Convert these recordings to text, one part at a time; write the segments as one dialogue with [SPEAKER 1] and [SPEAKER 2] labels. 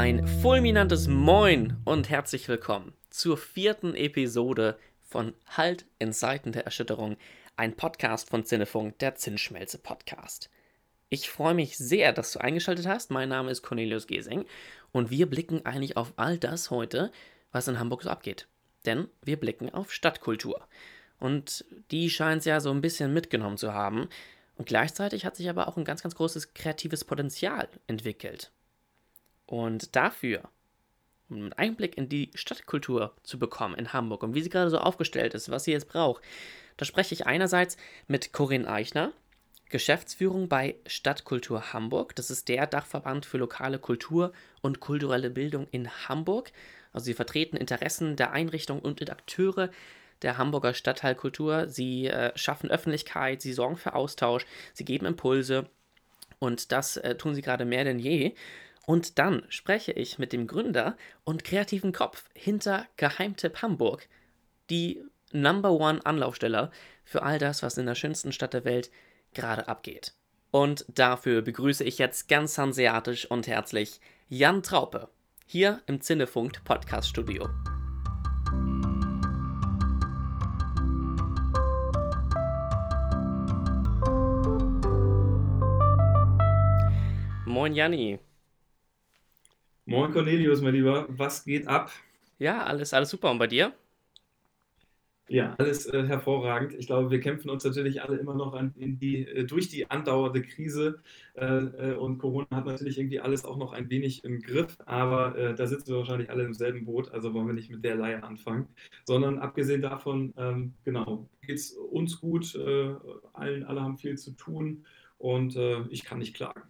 [SPEAKER 1] Ein fulminantes Moin und herzlich willkommen zur vierten Episode von Halt in Zeiten der Erschütterung, ein Podcast von Zinnefunk, der Zinnschmelze Podcast. Ich freue mich sehr, dass du eingeschaltet hast. Mein Name ist Cornelius Gesing und wir blicken eigentlich auf all das heute, was in Hamburg so abgeht. Denn wir blicken auf Stadtkultur. Und die scheint es ja so ein bisschen mitgenommen zu haben. Und gleichzeitig hat sich aber auch ein ganz, ganz großes kreatives Potenzial entwickelt. Und dafür, um einen Einblick in die Stadtkultur zu bekommen in Hamburg und wie sie gerade so aufgestellt ist, was sie jetzt braucht, da spreche ich einerseits mit Corinne Eichner, Geschäftsführung bei Stadtkultur Hamburg. Das ist der Dachverband für lokale Kultur und kulturelle Bildung in Hamburg. Also sie vertreten Interessen der Einrichtungen und Akteure der Hamburger Stadtteilkultur. Sie äh, schaffen Öffentlichkeit, sie sorgen für Austausch, sie geben Impulse und das äh, tun sie gerade mehr denn je. Und dann spreche ich mit dem Gründer und kreativen Kopf hinter Geheimtipp Hamburg, die Number One Anlaufstelle für all das, was in der schönsten Stadt der Welt gerade abgeht. Und dafür begrüße ich jetzt ganz hanseatisch und herzlich Jan Traupe hier im Zinnefunk Podcast Studio. Moin Janni.
[SPEAKER 2] Moin Cornelius, mein Lieber. Was geht ab?
[SPEAKER 1] Ja, alles, alles super. Und bei dir?
[SPEAKER 2] Ja, alles äh, hervorragend. Ich glaube, wir kämpfen uns natürlich alle immer noch an, in die, äh, durch die andauernde Krise. Äh, äh und Corona hat natürlich irgendwie alles auch noch ein wenig im Griff. Aber äh, da sitzen wir wahrscheinlich alle im selben Boot. Also wollen wir nicht mit der Leier anfangen. Sondern abgesehen davon, ähm, genau, geht es uns gut. Allen, alle haben viel zu tun. Und ich kann nicht klagen.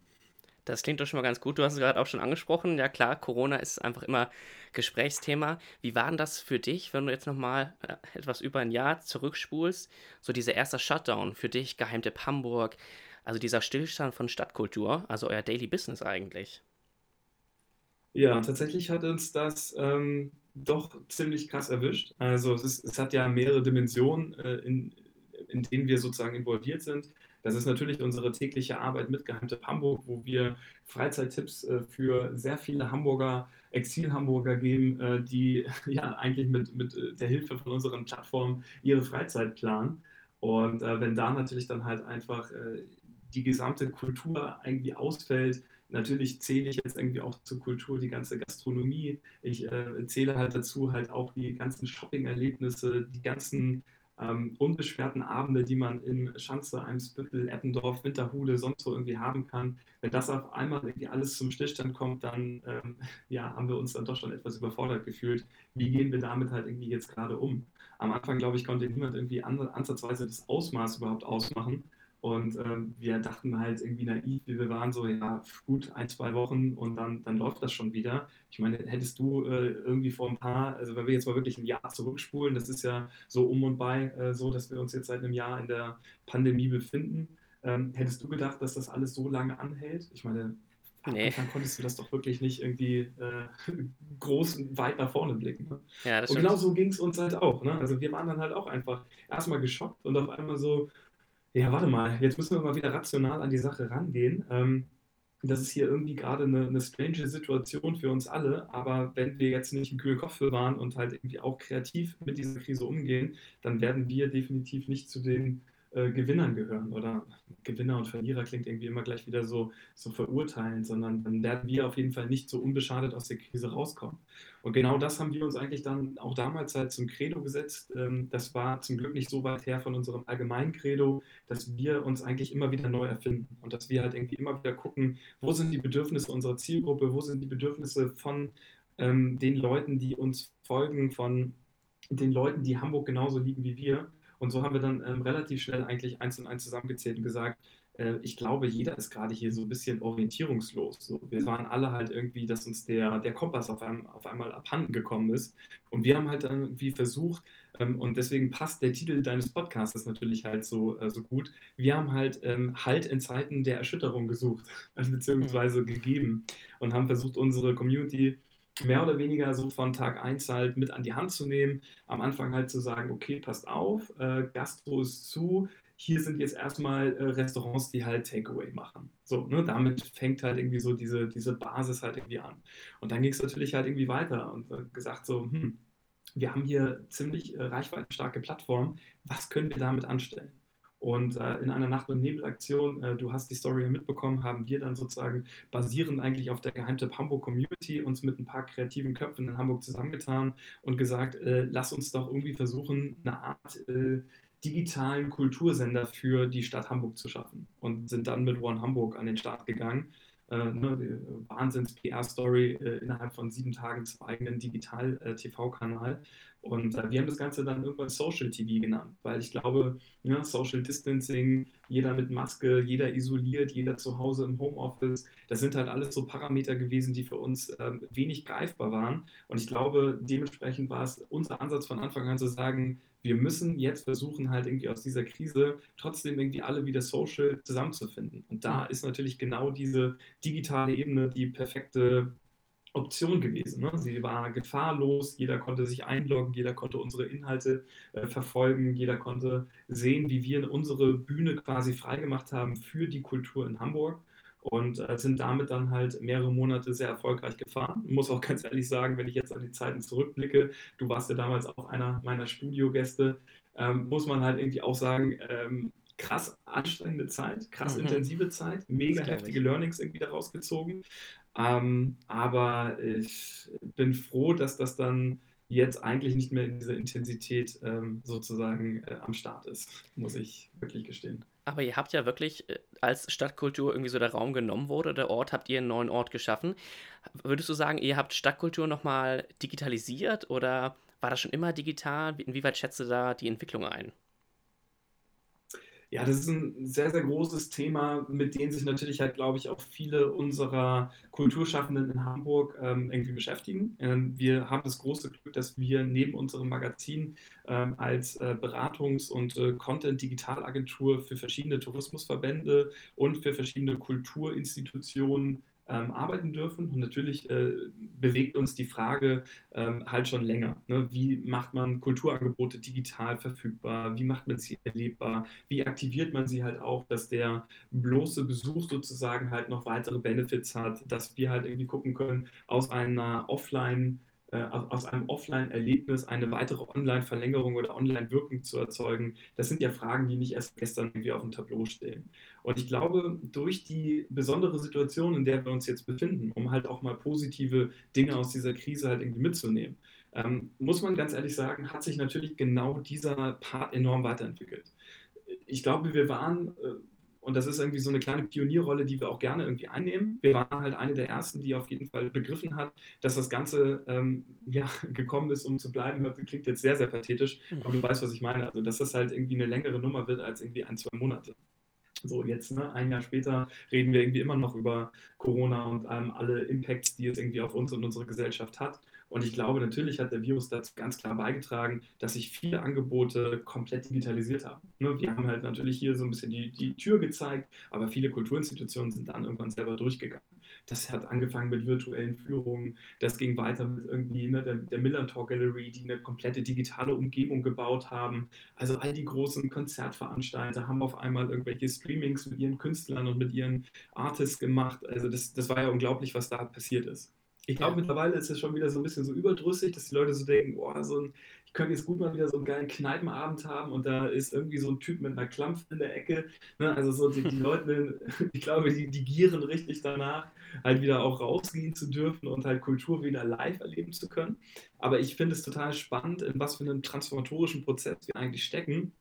[SPEAKER 1] Das klingt doch schon mal ganz gut. Du hast es gerade auch schon angesprochen. Ja klar, Corona ist einfach immer Gesprächsthema. Wie war denn das für dich, wenn du jetzt nochmal äh, etwas über ein Jahr zurückspulst? So dieser erste Shutdown für dich, Geheimtipp Hamburg, also dieser Stillstand von Stadtkultur, also euer Daily Business eigentlich.
[SPEAKER 2] Ja, tatsächlich hat uns das ähm, doch ziemlich krass erwischt. Also es, ist, es hat ja mehrere Dimensionen, äh, in, in denen wir sozusagen involviert sind. Das ist natürlich unsere tägliche Arbeit mit Geheimtipp Hamburg, wo wir Freizeittipps äh, für sehr viele Hamburger, Exil-Hamburger geben, äh, die ja eigentlich mit, mit äh, der Hilfe von unseren Plattformen ihre Freizeit planen. Und wenn da natürlich dann halt einfach die gesamte Kultur irgendwie ausfällt, natürlich zähle ich jetzt irgendwie auch zur Kultur die ganze Gastronomie. Ich äh, zähle halt dazu halt auch die ganzen Shopping-Erlebnisse, die ganzen ähm, unbeschwerten Abende, die man in Schanze, Eimsbüttel, Eppendorf, Winterhude, sonst wo irgendwie haben kann, wenn das auf einmal irgendwie alles zum Stillstand kommt, dann ähm, ja, haben wir uns dann doch schon etwas überfordert gefühlt. Wie gehen wir damit halt irgendwie jetzt gerade um? Am Anfang, glaube ich, konnte niemand irgendwie ansatzweise das Ausmaß überhaupt ausmachen. Und ähm, wir dachten halt irgendwie naiv, wie wir waren, so, ja, gut, ein, zwei Wochen und dann, dann läuft das schon wieder. Ich meine, hättest du äh, irgendwie vor ein paar, also wenn wir jetzt mal wirklich ein Jahr zurückspulen, das ist ja so um und bei äh, so, dass wir uns jetzt seit einem Jahr in der Pandemie befinden. Ähm, hättest du gedacht, dass das alles so lange anhält? Ich meine, Nee. Dann konntest du das doch wirklich nicht irgendwie äh, groß weit nach vorne blicken. Ne? Ja, und genau so ging es uns halt auch. Ne? Also wir waren dann halt auch einfach erstmal geschockt und auf einmal so, ja, warte mal, jetzt müssen wir mal wieder rational an die Sache rangehen. Ähm, das ist hier irgendwie gerade eine, eine strange Situation für uns alle, aber wenn wir jetzt nicht im kühlen Kopf waren und halt irgendwie auch kreativ mit dieser Krise umgehen, dann werden wir definitiv nicht zu den äh, Gewinnern gehören oder Gewinner und Verlierer klingt irgendwie immer gleich wieder so, so verurteilend, sondern dann werden wir auf jeden Fall nicht so unbeschadet aus der Krise rauskommen. Und genau das haben wir uns eigentlich dann auch damals halt zum Credo gesetzt. Ähm, das war zum Glück nicht so weit her von unserem allgemeinen Credo, dass wir uns eigentlich immer wieder neu erfinden und dass wir halt irgendwie immer wieder gucken, wo sind die Bedürfnisse unserer Zielgruppe, wo sind die Bedürfnisse von ähm, den Leuten, die uns folgen, von den Leuten, die Hamburg genauso lieben wie wir. Und so haben wir dann ähm, relativ schnell eigentlich eins und eins zusammengezählt und gesagt, äh, ich glaube, jeder ist gerade hier so ein bisschen orientierungslos. So, wir waren alle halt irgendwie, dass uns der, der Kompass auf, einem, auf einmal abhanden gekommen ist. Und wir haben halt dann irgendwie versucht, ähm, und deswegen passt der Titel deines Podcasts natürlich halt so, äh, so gut. Wir haben halt ähm, Halt in Zeiten der Erschütterung gesucht, beziehungsweise gegeben und haben versucht, unsere Community mehr oder weniger so von Tag 1 halt mit an die Hand zu nehmen. Am Anfang halt zu sagen, okay, passt auf, äh, Gastro ist zu, hier sind jetzt erstmal äh, Restaurants, die halt Takeaway machen. So, ne, damit fängt halt irgendwie so diese, diese Basis halt irgendwie an. Und dann ging es natürlich halt irgendwie weiter und äh, gesagt so, hm, wir haben hier ziemlich äh, reichweitenstarke Plattformen, was können wir damit anstellen? Und äh, in einer Nacht- und Nebelaktion, äh, du hast die Story ja mitbekommen, haben wir dann sozusagen basierend eigentlich auf der Geheimtipp Hamburg Community uns mit ein paar kreativen Köpfen in Hamburg zusammengetan und gesagt, äh, lass uns doch irgendwie versuchen, eine Art äh, digitalen Kultursender für die Stadt Hamburg zu schaffen. Und sind dann mit One Hamburg an den Start gegangen äh, ne, Wahnsinns-PR-Story äh, innerhalb von sieben Tagen zum eigenen Digital-TV-Kanal. Und äh, wir haben das Ganze dann irgendwann Social TV genannt, weil ich glaube, ja, ne, Social Distancing, jeder mit Maske, jeder isoliert, jeder zu Hause im Homeoffice, das sind halt alles so Parameter gewesen, die für uns ähm, wenig greifbar waren. Und ich glaube, dementsprechend war es unser Ansatz von Anfang an zu sagen, wir müssen jetzt versuchen, halt irgendwie aus dieser Krise trotzdem irgendwie alle wieder social zusammenzufinden. Und da ist natürlich genau diese digitale Ebene die perfekte Option gewesen. Ne? Sie war gefahrlos, jeder konnte sich einloggen, jeder konnte unsere Inhalte äh, verfolgen, jeder konnte sehen, wie wir unsere Bühne quasi freigemacht haben für die Kultur in Hamburg und äh, sind damit dann halt mehrere Monate sehr erfolgreich gefahren. Ich muss auch ganz ehrlich sagen, wenn ich jetzt an die Zeiten zurückblicke, du warst ja damals auch einer meiner Studiogäste, ähm, muss man halt irgendwie auch sagen, ähm, krass anstrengende Zeit, krass mhm. intensive Zeit, mega heftige Learnings irgendwie daraus gezogen. Ähm, aber ich bin froh, dass das dann jetzt eigentlich nicht mehr in dieser Intensität ähm, sozusagen äh, am Start ist, muss ich wirklich gestehen.
[SPEAKER 1] Aber ihr habt ja wirklich, äh, als Stadtkultur irgendwie so der Raum genommen wurde, der Ort, habt ihr einen neuen Ort geschaffen. Würdest du sagen, ihr habt Stadtkultur nochmal digitalisiert oder war das schon immer digital? Inwieweit schätzt du da die Entwicklung ein?
[SPEAKER 2] Ja, das ist ein sehr, sehr großes Thema, mit dem sich natürlich halt, glaube ich, auch viele unserer Kulturschaffenden in Hamburg ähm, irgendwie beschäftigen. Ähm, wir haben das große Glück, dass wir neben unserem Magazin ähm, als äh, Beratungs- und äh, Content-Digitalagentur für verschiedene Tourismusverbände und für verschiedene Kulturinstitutionen ähm, arbeiten dürfen. Und natürlich äh, bewegt uns die Frage ähm, halt schon länger. Ne? Wie macht man Kulturangebote digital verfügbar? Wie macht man sie erlebbar? Wie aktiviert man sie halt auch, dass der bloße Besuch sozusagen halt noch weitere Benefits hat, dass wir halt irgendwie gucken können, aus einer Offline- äh, aus einem Offline-Erlebnis eine weitere Online-Verlängerung oder Online-Wirkung zu erzeugen, das sind ja Fragen, die nicht erst gestern irgendwie auf dem Tableau stehen. Und ich glaube, durch die besondere Situation, in der wir uns jetzt befinden, um halt auch mal positive Dinge aus dieser Krise halt irgendwie mitzunehmen, ähm, muss man ganz ehrlich sagen, hat sich natürlich genau dieser Part enorm weiterentwickelt. Ich glaube, wir waren äh, und das ist irgendwie so eine kleine Pionierrolle, die wir auch gerne irgendwie einnehmen. Wir waren halt eine der ersten, die auf jeden Fall begriffen hat, dass das Ganze ähm, ja, gekommen ist, um zu bleiben. Das klingt jetzt sehr, sehr pathetisch, mhm. aber du weißt, was ich meine. Also, dass das halt irgendwie eine längere Nummer wird als irgendwie ein, zwei Monate. So, jetzt, ne, ein Jahr später, reden wir irgendwie immer noch über Corona und ähm, alle Impacts, die es irgendwie auf uns und unsere Gesellschaft hat. Und ich glaube, natürlich hat der Virus dazu ganz klar beigetragen, dass sich viele Angebote komplett digitalisiert haben. Ne, wir haben halt natürlich hier so ein bisschen die, die Tür gezeigt, aber viele Kulturinstitutionen sind dann irgendwann selber durchgegangen. Das hat angefangen mit virtuellen Führungen, das ging weiter mit irgendwie ne, der, der Millantor Gallery, die eine komplette digitale Umgebung gebaut haben. Also all die großen Konzertveranstalter haben auf einmal irgendwelche Streamings mit ihren Künstlern und mit ihren Artists gemacht. Also das, das war ja unglaublich, was da passiert ist. Ich glaube, ja. mittlerweile ist es schon wieder so ein bisschen so überdrüssig, dass die Leute so denken, boah, so ein, ich könnte jetzt gut mal wieder so einen geilen Kneipenabend haben und da ist irgendwie so ein Typ mit einer Klampf in der Ecke. Ne? Also so die, die Leute, ich glaube, die, die gieren richtig danach, halt wieder auch rausgehen zu dürfen und halt Kultur wieder live erleben zu können. Aber ich finde es total spannend, in was für einem transformatorischen Prozess wir eigentlich stecken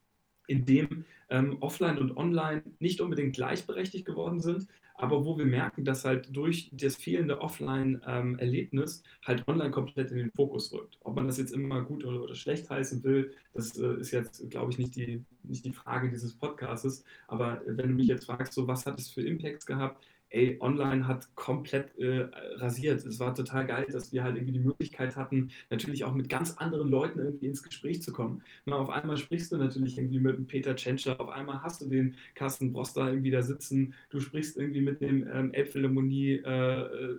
[SPEAKER 2] in dem ähm, Offline und Online nicht unbedingt gleichberechtigt geworden sind, aber wo wir merken, dass halt durch das fehlende Offline-Erlebnis halt Online komplett in den Fokus rückt. Ob man das jetzt immer gut oder, schlecht heißen will, das äh, ist jetzt, glaube ich, nicht die, nicht die Frage dieses Podcasts. Aber wenn du mich jetzt fragst, so was hat es für Impacts gehabt, ey, online hat komplett äh, rasiert. Es war total geil, dass wir halt irgendwie die Möglichkeit hatten, natürlich auch mit ganz anderen Leuten irgendwie ins Gespräch zu kommen. Na, auf einmal sprichst du natürlich irgendwie mit dem Peter Tschentscher, auf einmal hast du den Carsten Broster irgendwie da sitzen, du sprichst irgendwie mit dem ähm, Elbphilharmonie äh,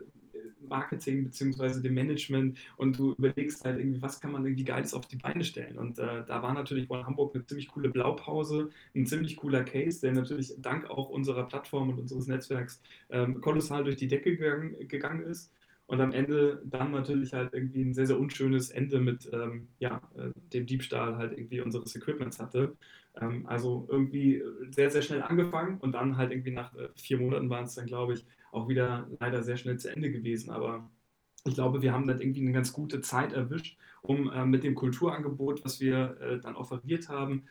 [SPEAKER 2] Marketing beziehungsweise dem Management und du überlegst halt irgendwie, was kann man irgendwie Geiles auf die Beine stellen. Und äh, da war natürlich One Hamburg eine ziemlich coole Blaupause, ein ziemlich cooler Case, der natürlich dank auch unserer Plattform und unseres Netzwerks ähm, kolossal durch die Decke gegangen, gegangen ist und am Ende dann natürlich halt irgendwie ein sehr, sehr unschönes Ende mit ähm, ja, äh, dem Diebstahl halt irgendwie unseres Equipments hatte. Ähm, also irgendwie sehr, sehr schnell angefangen und dann halt irgendwie nach äh, vier Monaten waren es dann, glaube ich, auch wieder leider sehr schnell zu Ende gewesen. Aber ich glaube, wir haben dann irgendwie eine ganz gute Zeit erwischt, um äh, mit dem Kulturangebot, was wir äh, dann offeriert haben,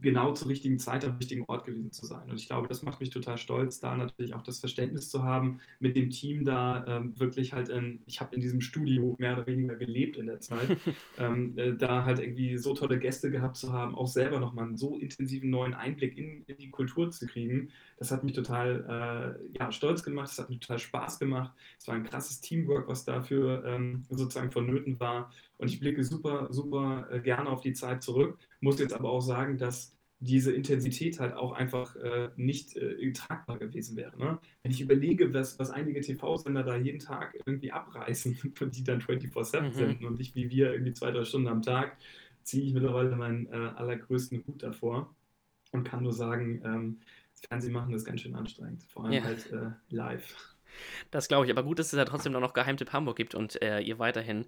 [SPEAKER 2] genau zur richtigen Zeit am richtigen Ort gewesen zu sein. Und ich glaube, das macht mich total stolz, da natürlich auch das Verständnis zu haben, mit dem Team da ähm, wirklich halt in, ich habe in diesem Studio mehr oder weniger gelebt in der Zeit, ähm, äh, da halt irgendwie so tolle Gäste gehabt zu haben, auch selber nochmal einen so intensiven neuen Einblick in, in die Kultur zu kriegen. Das hat mich total äh, ja, stolz gemacht, es hat mir total Spaß gemacht. Es war ein krasses Teamwork, was dafür ähm, sozusagen vonnöten war. Und ich blicke super, super äh, gerne auf die Zeit zurück, muss jetzt aber auch sagen, dass diese Intensität halt auch einfach äh, nicht äh, tragbar gewesen wäre. Ne? Wenn ich überlege, was, was einige TV-Sender da jeden Tag irgendwie abreißen, die dann 24-7 mhm. senden und nicht wie wir irgendwie zwei, drei Stunden am Tag, ziehe ich mittlerweile meinen äh, allergrößten Hut davor und kann nur sagen, ähm, das Fernsehen machen ist ganz schön anstrengend, vor allem ja. halt äh, live.
[SPEAKER 1] Das glaube ich, aber gut, dass es ja trotzdem noch Geheimtipp Hamburg gibt und äh, ihr weiterhin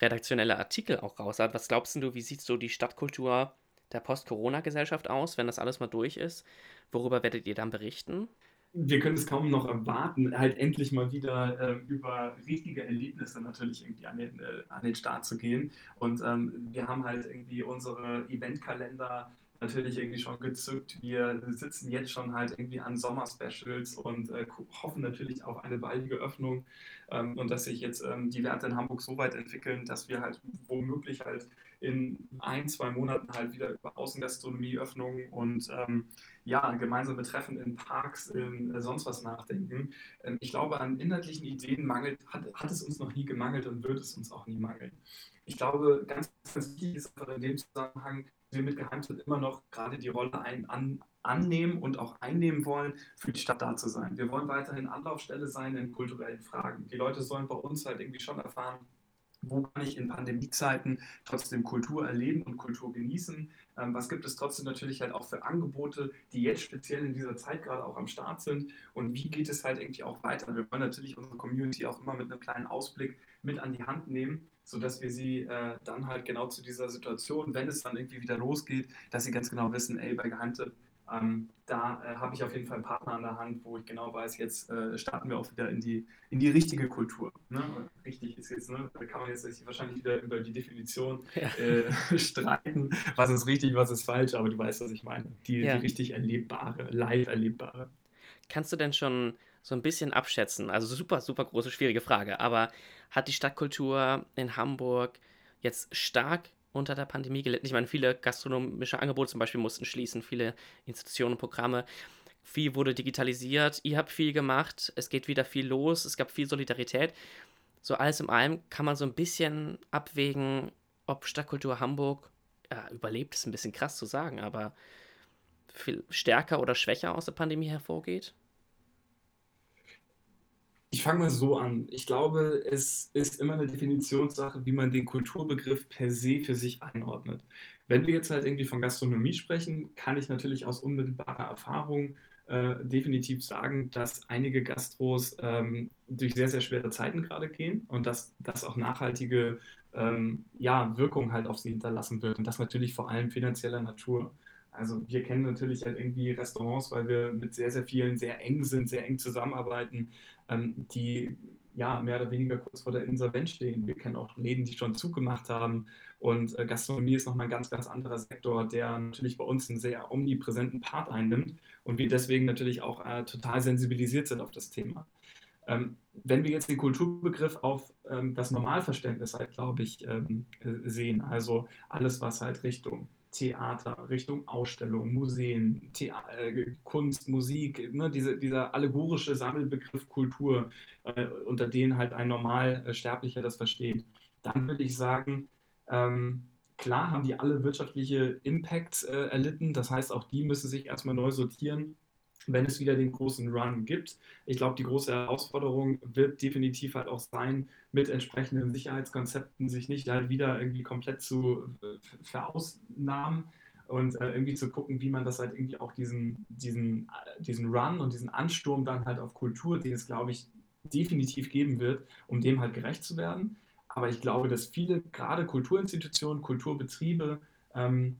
[SPEAKER 1] redaktionelle Artikel auch raus. Was glaubst du, wie sieht so die Stadtkultur der Post-Corona-Gesellschaft aus, wenn das alles mal durch ist? Worüber werdet ihr dann berichten?
[SPEAKER 2] wir können es kaum noch erwarten, halt endlich mal wieder äh, über richtige Erlebnisse natürlich irgendwie an den, äh, an den Start zu gehen. Und ähm, wir haben halt irgendwie unsere Eventkalender natürlich irgendwie schon gezückt. Wir sitzen jetzt schon halt irgendwie an Sommerspecials und äh, hoffen natürlich auf eine baldige Öffnung ähm, und dass sich jetzt ähm, die Werte in Hamburg so weit entwickeln, dass wir halt womöglich halt in ein, zwei Monaten halt wieder über Außengastronomie, Öffnungen und ähm, ja, gemeinsame Treffen in Parks, in äh, sonst was nachdenken. Ähm, ich glaube, an inhaltlichen Ideen mangelt, hat, hat es uns noch nie gemangelt und wird es uns auch nie mangeln. Ich glaube, ganz, wichtig ist einfach in dem Zusammenhang, wir mit Geheimtipp immer noch gerade die Rolle ein, an, annehmen und auch einnehmen wollen, für die Stadt da zu sein. Wir wollen weiterhin Anlaufstelle sein in kulturellen Fragen. Die Leute sollen bei uns halt irgendwie schon erfahren, wo kann ich in Pandemiezeiten trotzdem Kultur erleben und Kultur genießen? Ähm, was gibt es trotzdem natürlich halt auch für Angebote, die jetzt speziell in dieser Zeit gerade auch am Start sind? Und wie geht es halt irgendwie auch weiter? Wir wollen natürlich unsere Community auch immer mit einem kleinen Ausblick mit an die Hand nehmen sodass wir sie äh, dann halt genau zu dieser Situation, wenn es dann irgendwie wieder losgeht, dass sie ganz genau wissen, ey, bei Geheimtipp, ähm, da äh, habe ich auf jeden Fall einen Partner an der Hand, wo ich genau weiß, jetzt äh, starten wir auch wieder in die, in die richtige Kultur. Ne? Richtig ist jetzt, ne? da kann man jetzt wahrscheinlich wieder über die Definition ja. Äh, streiten, was ist richtig, was ist falsch, aber du weißt, was ich meine. Die, ja. die richtig erlebbare, live erlebbare.
[SPEAKER 1] Kannst du denn schon so ein bisschen abschätzen? Also super, super große, schwierige Frage, aber hat die Stadtkultur in Hamburg jetzt stark unter der Pandemie gelitten? Ich meine, viele gastronomische Angebote zum Beispiel mussten schließen, viele Institutionen, Programme. Viel wurde digitalisiert, ihr habt viel gemacht, es geht wieder viel los, es gab viel Solidarität. So alles in allem kann man so ein bisschen abwägen, ob Stadtkultur Hamburg ja, überlebt, ist ein bisschen krass zu sagen, aber viel stärker oder schwächer aus der Pandemie hervorgeht?
[SPEAKER 2] Ich fange mal so an. Ich glaube, es ist immer eine Definitionssache, wie man den Kulturbegriff per se für sich einordnet. Wenn wir jetzt halt irgendwie von Gastronomie sprechen, kann ich natürlich aus unmittelbarer Erfahrung äh, definitiv sagen, dass einige Gastros ähm, durch sehr, sehr schwere Zeiten gerade gehen und dass das auch nachhaltige ähm, ja, Wirkung halt auf sie hinterlassen wird und das natürlich vor allem finanzieller Natur. Also wir kennen natürlich halt irgendwie Restaurants, weil wir mit sehr, sehr vielen sehr eng sind, sehr eng zusammenarbeiten, ähm, die ja mehr oder weniger kurz vor der Insolvenz stehen. Wir kennen auch Läden, die schon zugemacht haben. Und äh, Gastronomie ist nochmal ein ganz, ganz anderer Sektor, der natürlich bei uns einen sehr omnipräsenten Part einnimmt und wir deswegen natürlich auch äh, total sensibilisiert sind auf das Thema. Ähm, wenn wir jetzt den Kulturbegriff auf ähm, das Normalverständnis halt, glaube ich, ähm, äh, sehen, also alles, was halt Richtung Theater, Richtung Ausstellung, Museen, Thea äh, Kunst, Musik, ne, diese, dieser allegorische Sammelbegriff Kultur, äh, unter denen halt ein Normalsterblicher das versteht, dann würde ich sagen, ähm, klar haben die alle wirtschaftliche Impacts äh, erlitten, das heißt, auch die müssen sich erstmal neu sortieren. Wenn es wieder den großen Run gibt. Ich glaube, die große Herausforderung wird definitiv halt auch sein, mit entsprechenden Sicherheitskonzepten sich nicht halt wieder irgendwie komplett zu äh, verausnahmen und äh, irgendwie zu gucken, wie man das halt irgendwie auch diesen, diesen, diesen Run und diesen Ansturm dann halt auf Kultur, den es, glaube ich, definitiv geben wird, um dem halt gerecht zu werden. Aber ich glaube, dass viele, gerade Kulturinstitutionen, Kulturbetriebe, ähm,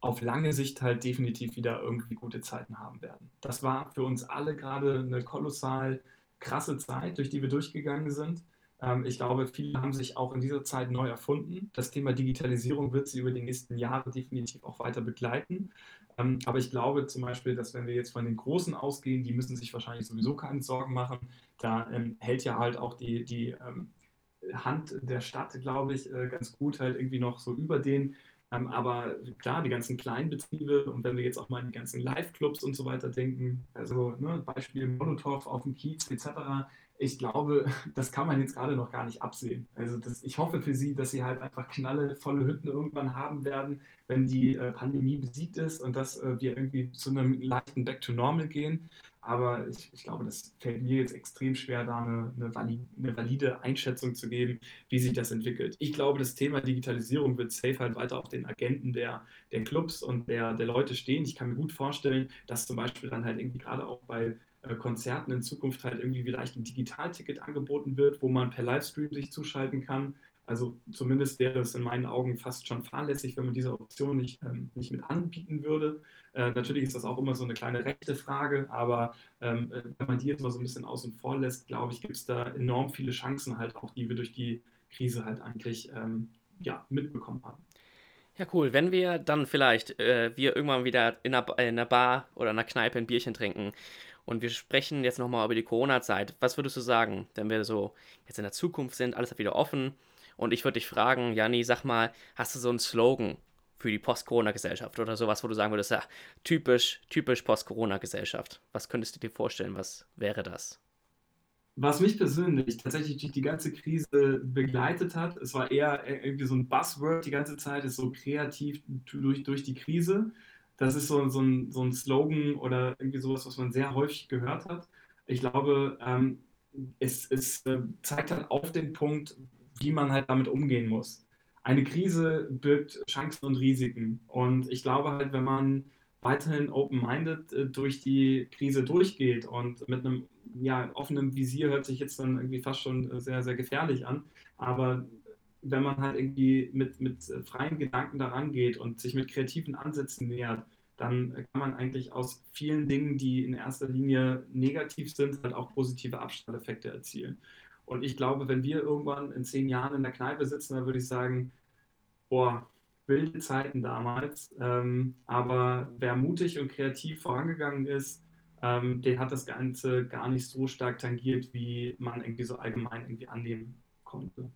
[SPEAKER 2] auf lange Sicht halt definitiv wieder irgendwie gute Zeiten haben werden. Das war für uns alle gerade eine kolossal krasse Zeit, durch die wir durchgegangen sind. Ähm, ich glaube, viele haben sich auch in dieser Zeit neu erfunden. Das Thema Digitalisierung wird sie über die nächsten Jahre definitiv auch weiter begleiten. Ähm, aber ich glaube zum Beispiel, dass wenn wir jetzt von den Großen ausgehen, die müssen sich wahrscheinlich sowieso keine Sorgen machen. Da ähm, hält ja halt auch die, die Hand der Stadt, glaube ich, äh, ganz gut halt irgendwie noch so über den ähm, aber klar, die ganzen kleinen Betriebe und wenn wir jetzt auch mal an die ganzen Live-Clubs und so weiter denken, also ne, Beispiel Molotow auf dem Kiez etc., ich glaube, das kann man jetzt gerade noch gar nicht absehen. Also das, ich hoffe für Sie, dass Sie halt einfach knallevolle Hütten irgendwann haben werden, wenn die äh, Pandemie besiegt ist und dass äh, wir irgendwie zu einem leichten Back to Normal gehen. Aber ich, ich, glaube, das fällt mir jetzt extrem schwer, da eine, eine, valide, eine, valide Einschätzung zu geben, wie sich das entwickelt. Ich glaube, das Thema Digitalisierung wird safe halt weiter auf den Agenten der, der Clubs und der, der Leute stehen. Ich kann mir gut vorstellen, dass zum Beispiel dann halt irgendwie gerade auch bei Konzerten in Zukunft halt irgendwie vielleicht ein Digitalticket angeboten wird, wo man per Livestream sich zuschalten kann also zumindest wäre es in meinen Augen fast schon fahrlässig, wenn man diese Option nicht, ähm, nicht mit anbieten würde. Äh, natürlich ist das auch immer so eine kleine rechte Frage, aber ähm, äh, wenn man die jetzt mal so ein bisschen außen vor lässt, glaube ich, gibt es da enorm viele Chancen halt auch, die wir durch die Krise halt eigentlich ähm, ja, mitbekommen haben.
[SPEAKER 1] Ja, cool. Wenn wir dann vielleicht äh, wir irgendwann wieder in einer, in einer Bar oder einer Kneipe ein Bierchen trinken und wir sprechen jetzt nochmal über die Corona-Zeit, was würdest du sagen, wenn wir so jetzt in der Zukunft sind, alles hat wieder offen, und ich würde dich fragen, Janni, sag mal, hast du so einen Slogan für die Post-Corona-Gesellschaft oder sowas, wo du sagen würdest, ja, typisch, typisch Post-Corona-Gesellschaft. Was könntest du dir vorstellen? Was wäre das?
[SPEAKER 2] Was mich persönlich tatsächlich durch die ganze Krise begleitet hat, es war eher irgendwie so ein Buzzword die ganze Zeit, ist so kreativ durch, durch die Krise. Das ist so, so, ein, so ein Slogan oder irgendwie sowas, was man sehr häufig gehört hat. Ich glaube, ähm, es, es äh, zeigt halt auf den Punkt, wie man halt damit umgehen muss. Eine Krise birgt Chancen und Risiken. Und ich glaube halt, wenn man weiterhin open-minded äh, durch die Krise durchgeht und mit einem ja, offenen Visier hört sich jetzt dann irgendwie fast schon sehr, sehr gefährlich an. Aber wenn man halt irgendwie mit, mit freien Gedanken daran geht und sich mit kreativen Ansätzen nähert, dann kann man eigentlich aus vielen Dingen, die in erster Linie negativ sind, halt auch positive Abstrahleffekte erzielen. Und ich glaube, wenn wir irgendwann in zehn Jahren in der Kneipe sitzen, dann würde ich sagen, boah, wilde Zeiten damals. Ähm, aber wer mutig und kreativ vorangegangen ist, ähm, den hat das Ganze gar nicht so stark tangiert, wie man irgendwie so allgemein irgendwie annehmen konnte.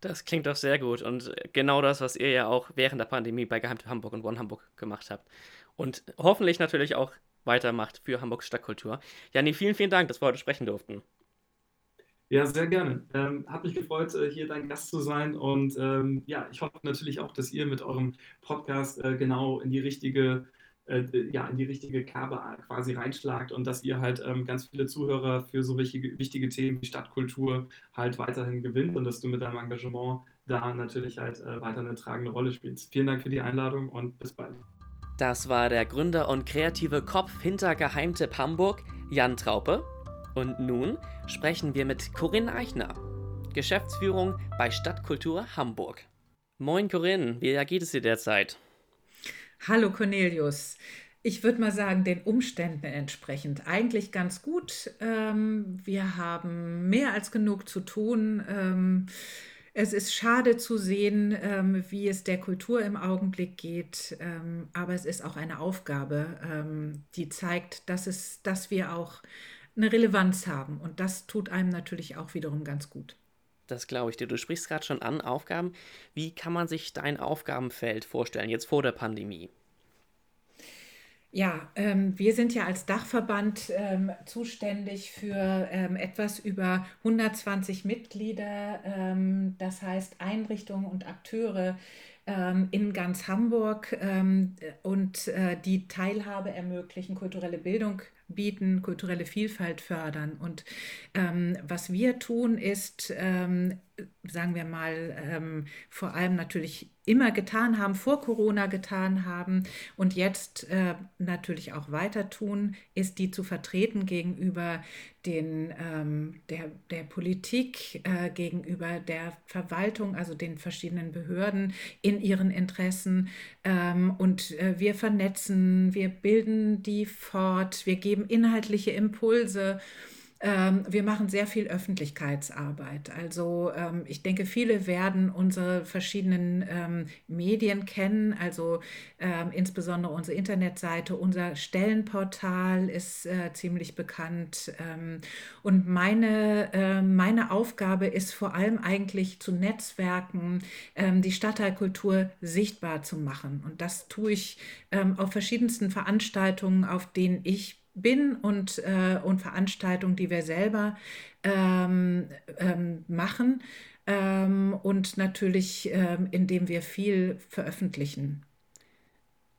[SPEAKER 1] Das klingt doch sehr gut und genau das, was ihr ja auch während der Pandemie bei Geheimtipp Hamburg und One Hamburg gemacht habt. Und hoffentlich natürlich auch weitermacht für Hamburgs Stadtkultur. Janni, vielen, vielen Dank, dass wir heute sprechen durften.
[SPEAKER 2] Ja, sehr gerne. Ähm, hat mich gefreut, äh, hier dein Gast zu sein. Und ähm, ja, ich hoffe natürlich auch, dass ihr mit eurem Podcast äh, genau in die richtige, äh, ja, in die richtige Kerbe quasi reinschlagt und dass ihr halt ähm, ganz viele Zuhörer für so wichtige, wichtige Themen wie Stadtkultur halt weiterhin gewinnt und dass du mit deinem Engagement da natürlich halt äh, weiter eine tragende Rolle spielst. Vielen Dank für die Einladung und bis bald.
[SPEAKER 1] Das war der Gründer und kreative Kopf hinter Geheimtipp Hamburg, Jan Traupe. Und nun sprechen wir mit Corinne Eichner, Geschäftsführung bei Stadtkultur Hamburg. Moin Corinne, wie geht es dir derzeit?
[SPEAKER 3] Hallo Cornelius. Ich würde mal sagen, den Umständen entsprechend eigentlich ganz gut. Ähm, wir haben mehr als genug zu tun. Ähm, es ist schade zu sehen, ähm, wie es der Kultur im Augenblick geht, ähm, aber es ist auch eine Aufgabe, ähm, die zeigt, dass, es, dass wir auch eine Relevanz haben. Und das tut einem natürlich auch wiederum ganz gut.
[SPEAKER 1] Das glaube ich dir. Du sprichst gerade schon an, Aufgaben. Wie kann man sich dein Aufgabenfeld vorstellen, jetzt vor der Pandemie?
[SPEAKER 3] Ja, ähm, wir sind ja als Dachverband ähm, zuständig für ähm, etwas über 120 Mitglieder, ähm, das heißt Einrichtungen und Akteure ähm, in ganz Hamburg ähm, und äh, die Teilhabe ermöglichen, kulturelle Bildung bieten, kulturelle Vielfalt fördern. Und ähm, was wir tun, ist, ähm, sagen wir mal, ähm, vor allem natürlich immer getan haben, vor Corona getan haben und jetzt äh, natürlich auch weiter tun, ist die zu vertreten gegenüber den, ähm, der, der Politik, äh, gegenüber der Verwaltung, also den verschiedenen Behörden in ihren Interessen. Ähm, und äh, wir vernetzen, wir bilden die fort, wir geben inhaltliche Impulse. Ähm, wir machen sehr viel Öffentlichkeitsarbeit. Also ähm, ich denke, viele werden unsere verschiedenen ähm, Medien kennen, also insbesondere unsere Internetseite, unser Stellenportal ist äh, ziemlich bekannt. Und meine, meine Aufgabe ist vor allem eigentlich zu Netzwerken, die Stadtteilkultur sichtbar zu machen. Und das tue ich auf verschiedensten Veranstaltungen, auf denen ich bin und, äh, und Veranstaltungen, die wir selber ähm, ähm, machen ähm, und natürlich, ähm, indem wir viel veröffentlichen.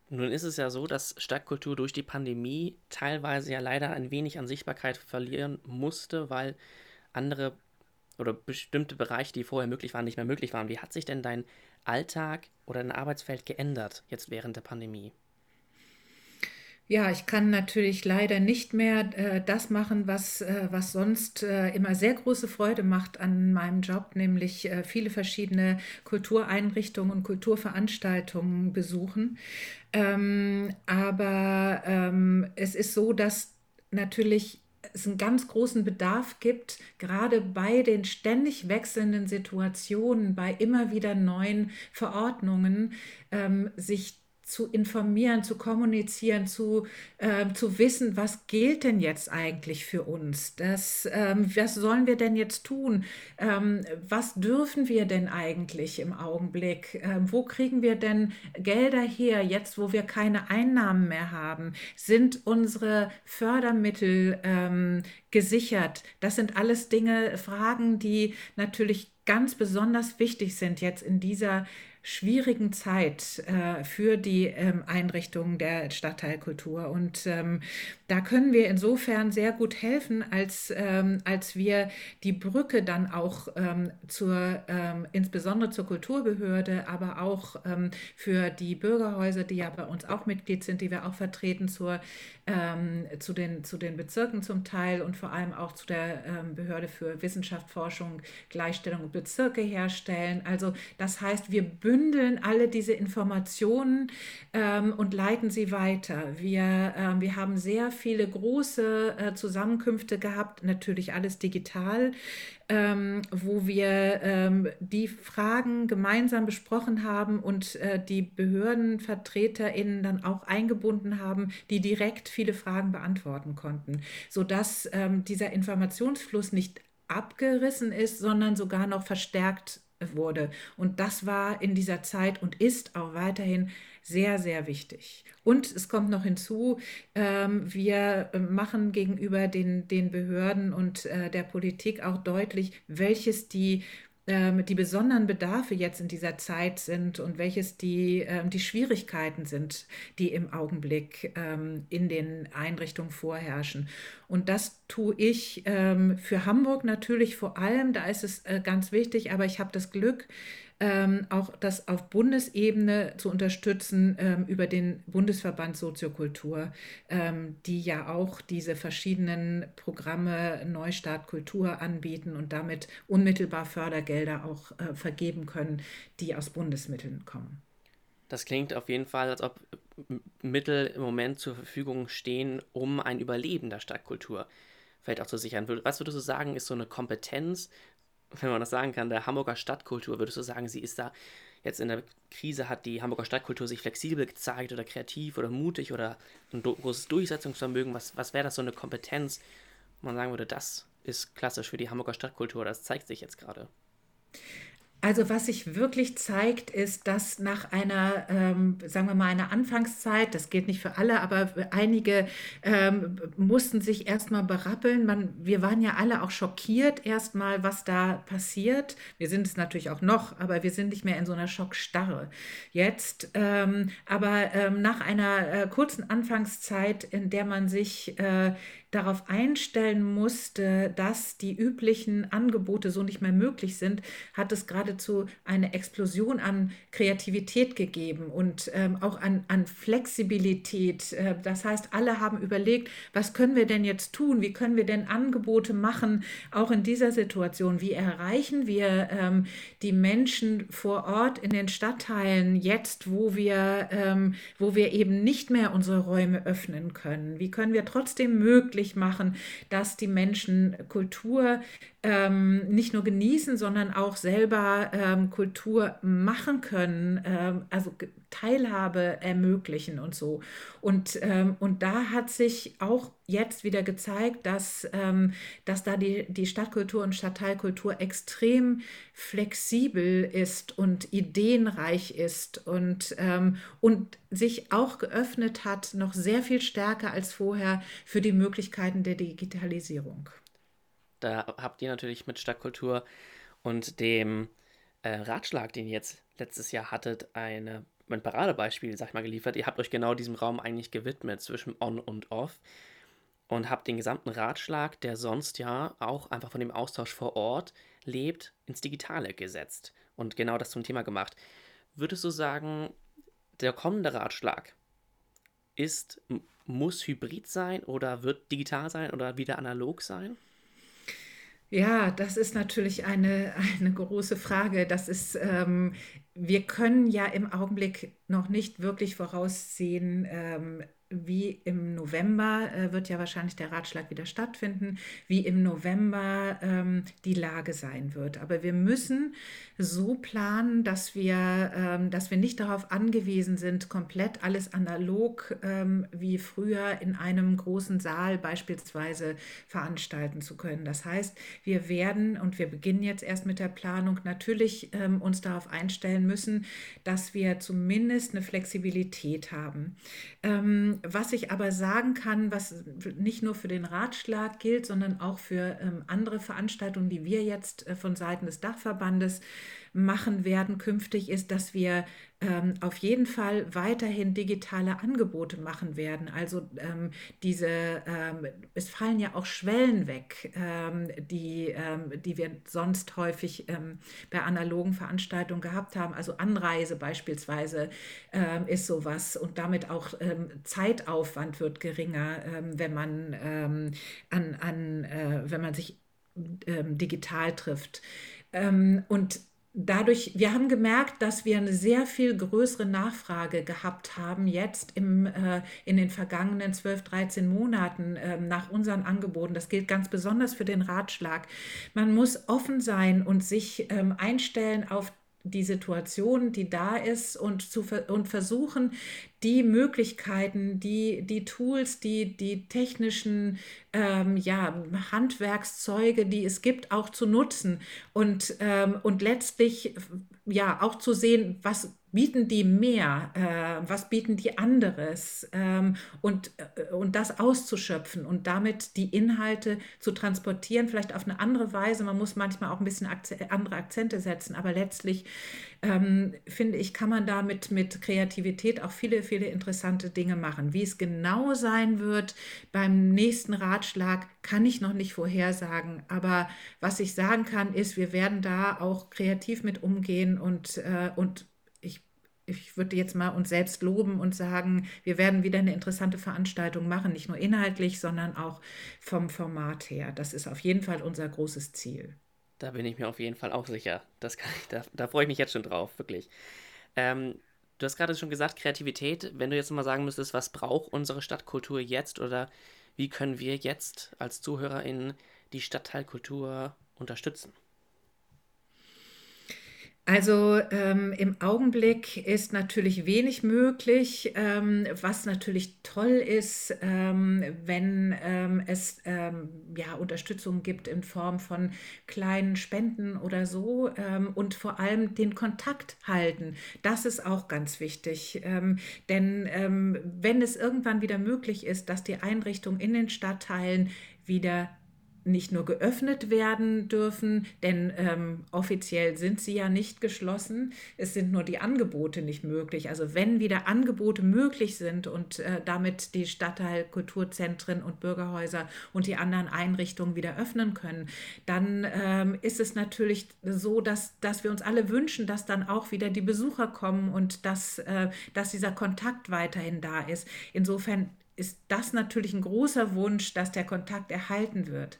[SPEAKER 1] Nun ist es ja so, dass Stadtkultur durch die Pandemie teilweise ja leider ein wenig an Sichtbarkeit verlieren musste, weil andere oder bestimmte Bereiche, die vorher möglich waren, nicht mehr möglich waren. Wie hat sich denn dein Alltag oder dein Arbeitsfeld geändert jetzt während der Pandemie?
[SPEAKER 3] Ja, ich kann natürlich leider nicht mehr äh, das machen, was, äh, was sonst äh, immer sehr große Freude macht an meinem Job, nämlich äh, viele verschiedene Kultureinrichtungen und Kulturveranstaltungen besuchen. Ähm, aber ähm, es ist so, dass natürlich es einen ganz großen Bedarf gibt, gerade bei den ständig wechselnden Situationen, bei immer wieder neuen Verordnungen, ähm, sich zu informieren, zu kommunizieren, zu, äh, zu wissen, was gilt denn jetzt eigentlich für uns? Das, ähm, was sollen wir denn jetzt tun? Ähm, was dürfen wir denn eigentlich im Augenblick? Ähm, wo kriegen wir denn Gelder her, jetzt wo wir keine Einnahmen mehr haben? Sind unsere Fördermittel ähm, gesichert? Das sind alles Dinge, Fragen, die natürlich ganz besonders wichtig sind jetzt in dieser schwierigen Zeit äh, für die ähm, Einrichtungen der Stadtteilkultur. Und ähm, da können wir insofern sehr gut helfen, als, ähm, als wir die Brücke dann auch ähm, zur, ähm, insbesondere zur Kulturbehörde, aber auch ähm, für die Bürgerhäuser, die ja bei uns auch Mitglied sind, die wir auch vertreten, zur, zu, den, zu den Bezirken zum Teil und vor allem auch zu der Behörde für Wissenschaft, Forschung, Gleichstellung und Bezirke herstellen. Also das heißt, wir bündeln alle diese Informationen ähm, und leiten sie weiter. Wir, ähm, wir haben sehr viele große äh, Zusammenkünfte gehabt, natürlich alles digital, ähm, wo wir ähm, die Fragen gemeinsam besprochen haben und äh, die BehördenvertreterInnen dann auch eingebunden haben, die direkt viele Fragen beantworten konnten, sodass ähm, dieser Informationsfluss nicht abgerissen ist, sondern sogar noch verstärkt wurde. Und das war in dieser Zeit und ist auch weiterhin sehr, sehr wichtig. Und es kommt noch hinzu, ähm, wir machen gegenüber den, den Behörden und äh, der Politik auch deutlich, welches die ähm, die besonderen Bedarfe jetzt in dieser Zeit sind und welches die, ähm, die Schwierigkeiten sind, die im Augenblick ähm, in den Einrichtungen vorherrschen. Und das tue ich für Hamburg natürlich vor allem, da ist es äh, ganz wichtig, aber ich habe das Glück, ähm, auch das auf Bundesebene zu unterstützen ähm, über den Bundesverband Soziokultur, ähm, die ja auch diese verschiedenen Programme Neustart Kultur anbieten und damit unmittelbar Fördergelder auch äh, vergeben können, die aus Bundesmitteln kommen.
[SPEAKER 1] Das klingt auf jeden Fall, als ob Mittel im Moment zur Verfügung stehen, um ein Überleben der Stadtkultur vielleicht auch zu sichern. Was würdest du sagen, ist so eine Kompetenz, wenn man das sagen kann, der Hamburger Stadtkultur, würdest du sagen, sie ist da jetzt in der Krise, hat die Hamburger Stadtkultur sich flexibel gezeigt oder kreativ oder mutig oder ein großes Durchsetzungsvermögen? Was, was wäre das so eine Kompetenz, wo man sagen würde, das ist klassisch für die Hamburger Stadtkultur, das zeigt sich jetzt gerade?
[SPEAKER 3] Also was sich wirklich zeigt, ist, dass nach einer, ähm, sagen wir mal, einer Anfangszeit, das gilt nicht für alle, aber einige ähm, mussten sich erstmal berappeln. Man, wir waren ja alle auch schockiert erstmal, was da passiert. Wir sind es natürlich auch noch, aber wir sind nicht mehr in so einer Schockstarre jetzt. Ähm, aber ähm, nach einer äh, kurzen Anfangszeit, in der man sich äh, darauf einstellen musste, dass die üblichen Angebote so nicht mehr möglich sind, hat es geradezu eine Explosion an Kreativität gegeben und ähm, auch an, an Flexibilität. Äh, das heißt, alle haben überlegt, was können wir denn jetzt tun? Wie können wir denn Angebote machen, auch in dieser Situation? Wie erreichen wir ähm, die Menschen vor Ort in den Stadtteilen jetzt, wo wir, ähm, wo wir eben nicht mehr unsere Räume öffnen können? Wie können wir trotzdem möglich möglich machen, dass die Menschen Kultur ähm, nicht nur genießen, sondern auch selber ähm, Kultur machen können, ähm, also Teilhabe ermöglichen und so. Und, ähm, und da hat sich auch jetzt wieder gezeigt, dass, ähm, dass da die, die Stadtkultur und Stadtteilkultur extrem flexibel ist und ideenreich ist und, ähm, und sich auch geöffnet hat, noch sehr viel stärker als vorher für die Möglichkeiten der Digitalisierung.
[SPEAKER 1] Da habt ihr natürlich mit Stadtkultur und dem äh, Ratschlag, den ihr jetzt letztes Jahr hattet, eine, ein Paradebeispiel, sag ich mal, geliefert. Ihr habt euch genau diesem Raum eigentlich gewidmet zwischen On und Off und habt den gesamten Ratschlag, der sonst ja auch einfach von dem Austausch vor Ort lebt, ins Digitale gesetzt und genau das zum Thema gemacht. Würdest du sagen, der kommende Ratschlag ist, muss hybrid sein oder wird digital sein oder wieder analog sein?
[SPEAKER 3] Ja, das ist natürlich eine, eine große Frage. Das ist, ähm, wir können ja im Augenblick noch nicht wirklich voraussehen, ähm, wie im November äh, wird ja wahrscheinlich der Ratschlag wieder stattfinden, wie im November ähm, die Lage sein wird. Aber wir müssen so planen, dass wir, ähm, dass wir nicht darauf angewiesen sind, komplett alles analog ähm, wie früher in einem großen Saal beispielsweise veranstalten zu können. Das heißt, wir werden, und wir beginnen jetzt erst mit der Planung, natürlich ähm, uns darauf einstellen müssen, dass wir zumindest eine Flexibilität haben. Was ich aber sagen kann, was nicht nur für den Ratschlag gilt, sondern auch für ähm, andere Veranstaltungen, die wir jetzt äh, von Seiten des Dachverbandes machen werden künftig, ist, dass wir ähm, auf jeden Fall weiterhin digitale Angebote machen werden. Also ähm, diese, ähm, es fallen ja auch Schwellen weg, ähm, die, ähm, die wir sonst häufig ähm, bei analogen Veranstaltungen gehabt haben. Also Anreise beispielsweise ist sowas und damit auch Zeitaufwand wird geringer, wenn man an, an äh, wenn man sich digital trifft. und dadurch, wir haben gemerkt, dass wir eine sehr viel größere Nachfrage gehabt haben jetzt im, äh, in den vergangenen 12, 13 Monaten äh, nach unseren Angeboten. Das gilt ganz besonders für den Ratschlag. Man muss offen sein und sich ähm, einstellen auf die Situation, die da ist und, zu, und versuchen, die Möglichkeiten, die, die Tools, die, die technischen ähm, ja, Handwerkszeuge, die es gibt, auch zu nutzen und, ähm, und letztlich ja auch zu sehen, was bieten die mehr, äh, was bieten die anderes ähm, und, äh, und das auszuschöpfen und damit die Inhalte zu transportieren, vielleicht auf eine andere Weise. Man muss manchmal auch ein bisschen Akze andere Akzente setzen, aber letztlich ähm, finde ich, kann man damit mit Kreativität auch viele, viele interessante Dinge machen. Wie es genau sein wird beim nächsten Ratschlag, kann ich noch nicht vorhersagen. Aber was ich sagen kann, ist, wir werden da auch kreativ mit umgehen und, äh, und ich würde jetzt mal uns selbst loben und sagen, wir werden wieder eine interessante Veranstaltung machen, nicht nur inhaltlich, sondern auch vom Format her. Das ist auf jeden Fall unser großes Ziel.
[SPEAKER 1] Da bin ich mir auf jeden Fall auch sicher. Das kann ich, da, da freue ich mich jetzt schon drauf, wirklich. Ähm, du hast gerade schon gesagt, Kreativität. Wenn du jetzt mal sagen müsstest, was braucht unsere Stadtkultur jetzt oder wie können wir jetzt als ZuhörerInnen die Stadtteilkultur unterstützen?
[SPEAKER 3] Also ähm, im Augenblick ist natürlich wenig möglich, ähm, was natürlich toll ist, ähm, wenn ähm, es ähm, ja, Unterstützung gibt in Form von kleinen Spenden oder so ähm, und vor allem den Kontakt halten. Das ist auch ganz wichtig, denn wenn es irgendwann wieder möglich ist, dass die Einrichtungen in den Stadtteilen wieder nicht nur geöffnet werden dürfen, denn ähm, offiziell sind sie ja nicht geschlossen. Es sind nur die Angebote nicht möglich. Also wenn wieder Angebote möglich sind und äh, damit die Stadtteilkulturzentren und Bürgerhäuser und die anderen Einrichtungen wieder öffnen können, dann ähm, ist es natürlich so, dass, dass wir uns alle wünschen, dass dann auch wieder die Besucher kommen und dass, äh, dass dieser Kontakt weiterhin da ist. Insofern ist das natürlich ein großer Wunsch, dass der Kontakt erhalten wird.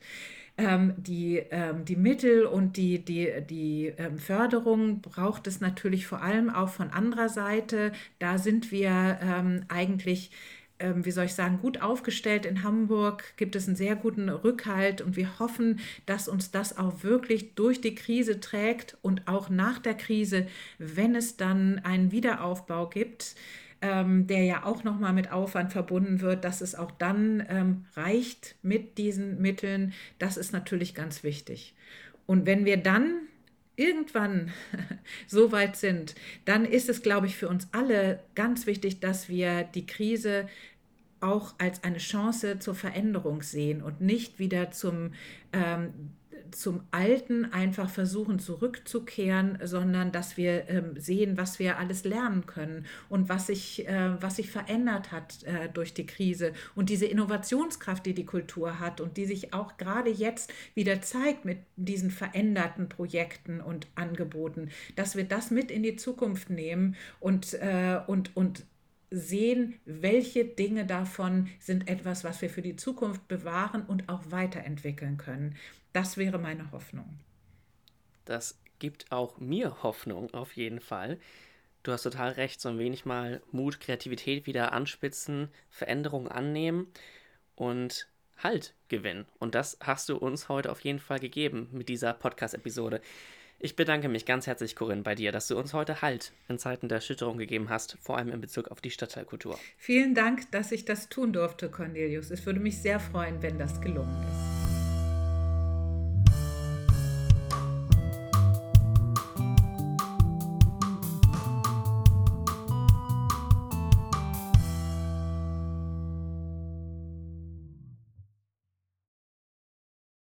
[SPEAKER 3] Ähm, die, ähm, die Mittel und die, die, die ähm, Förderung braucht es natürlich vor allem auch von anderer Seite. Da sind wir ähm, eigentlich ähm, wie soll ich sagen, gut aufgestellt. In Hamburg gibt es einen sehr guten Rückhalt und wir hoffen, dass uns das auch wirklich durch die Krise trägt und auch nach der Krise, wenn es dann einen Wiederaufbau gibt, ähm, der ja auch nochmal mit Aufwand verbunden wird, dass es auch dann ähm, reicht mit diesen Mitteln, das ist natürlich ganz wichtig. Und wenn wir dann irgendwann so weit sind, dann ist es, glaube ich, für uns alle ganz wichtig, dass wir die Krise auch als eine Chance zur Veränderung sehen und nicht wieder zum ähm, zum Alten einfach versuchen zurückzukehren, sondern dass wir ähm, sehen, was wir alles lernen können und was sich, äh, was sich verändert hat äh, durch die Krise und diese Innovationskraft, die die Kultur hat und die sich auch gerade jetzt wieder zeigt mit diesen veränderten Projekten und Angeboten, dass wir das mit in die Zukunft nehmen und, äh, und, und sehen, welche Dinge davon sind etwas, was wir für die Zukunft bewahren und auch weiterentwickeln können. Das wäre meine Hoffnung.
[SPEAKER 1] Das gibt auch mir Hoffnung auf jeden Fall. Du hast total recht, so ein wenig mal Mut, Kreativität wieder anspitzen, Veränderungen annehmen und Halt gewinnen. Und das hast du uns heute auf jeden Fall gegeben mit dieser Podcast-Episode. Ich bedanke mich ganz herzlich, Corinne, bei dir, dass du uns heute Halt in Zeiten der Erschütterung gegeben hast, vor allem in Bezug auf die Stadtteilkultur.
[SPEAKER 3] Vielen Dank, dass ich das tun durfte, Cornelius. Es würde mich sehr freuen, wenn das gelungen ist.